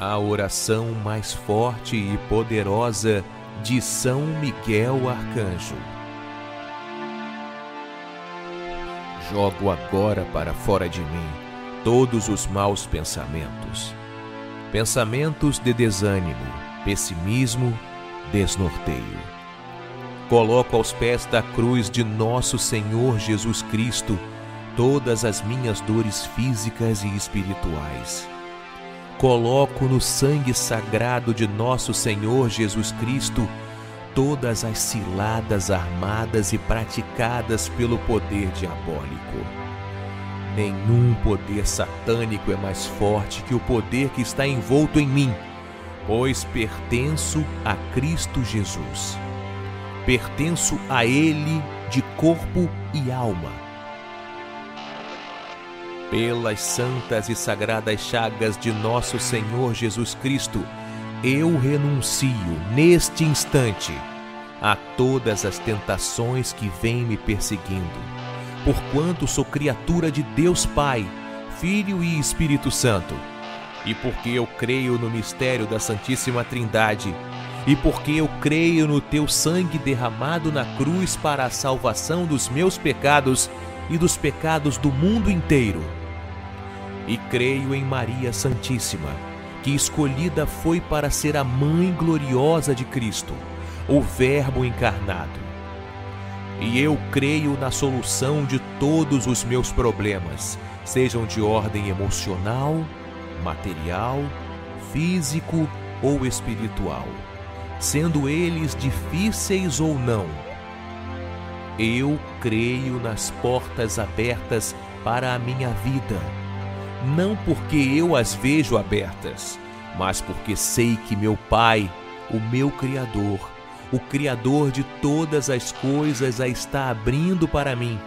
a oração mais forte e poderosa de São Miguel Arcanjo. Jogo agora para fora de mim todos os maus pensamentos. Pensamentos de desânimo, pessimismo, desnorteio. Coloco aos pés da cruz de nosso Senhor Jesus Cristo todas as minhas dores físicas e espirituais coloco no sangue sagrado de nosso Senhor Jesus Cristo todas as ciladas armadas e praticadas pelo poder diabólico. Nenhum poder satânico é mais forte que o poder que está envolto em mim, pois pertenço a Cristo Jesus. Pertenço a Ele de corpo e alma pelas santas e sagradas chagas de nosso Senhor Jesus Cristo, eu renuncio neste instante a todas as tentações que vêm me perseguindo, porquanto sou criatura de Deus Pai, Filho e Espírito Santo, e porque eu creio no mistério da Santíssima Trindade, e porque eu creio no teu sangue derramado na cruz para a salvação dos meus pecados e dos pecados do mundo inteiro e creio em Maria Santíssima, que escolhida foi para ser a mãe gloriosa de Cristo, o Verbo encarnado. E eu creio na solução de todos os meus problemas, sejam de ordem emocional, material, físico ou espiritual, sendo eles difíceis ou não. Eu creio nas portas abertas para a minha vida não porque eu as vejo abertas, mas porque sei que meu Pai, o meu Criador, o Criador de todas as coisas, a está abrindo para mim.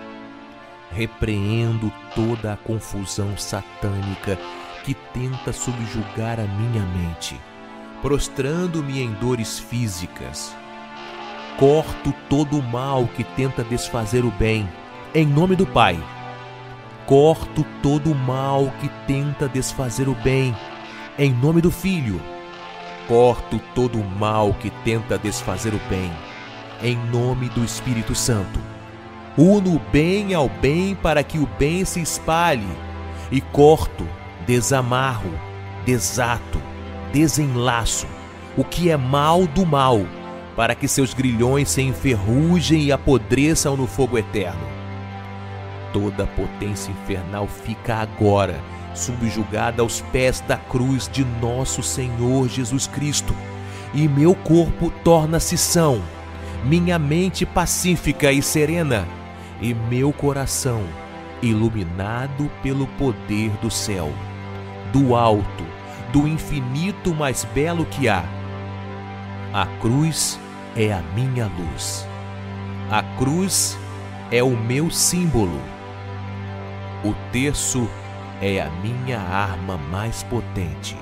Repreendo toda a confusão satânica que tenta subjugar a minha mente, prostrando-me em dores físicas. Corto todo o mal que tenta desfazer o bem, em nome do Pai Corto todo o mal que tenta desfazer o bem, em nome do Filho. Corto todo o mal que tenta desfazer o bem, em nome do Espírito Santo. Uno o bem ao bem para que o bem se espalhe, e corto, desamarro, desato, desenlaço o que é mal do mal, para que seus grilhões se enferrujem e apodreçam no fogo eterno toda a potência infernal fica agora subjugada aos pés da cruz de nosso Senhor Jesus Cristo, e meu corpo torna-se são, minha mente pacífica e serena, e meu coração iluminado pelo poder do céu, do alto, do infinito mais belo que há. A cruz é a minha luz. A cruz é o meu símbolo o terço é a minha arma mais potente.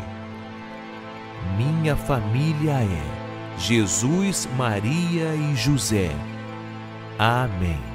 Minha família é Jesus, Maria e José. Amém.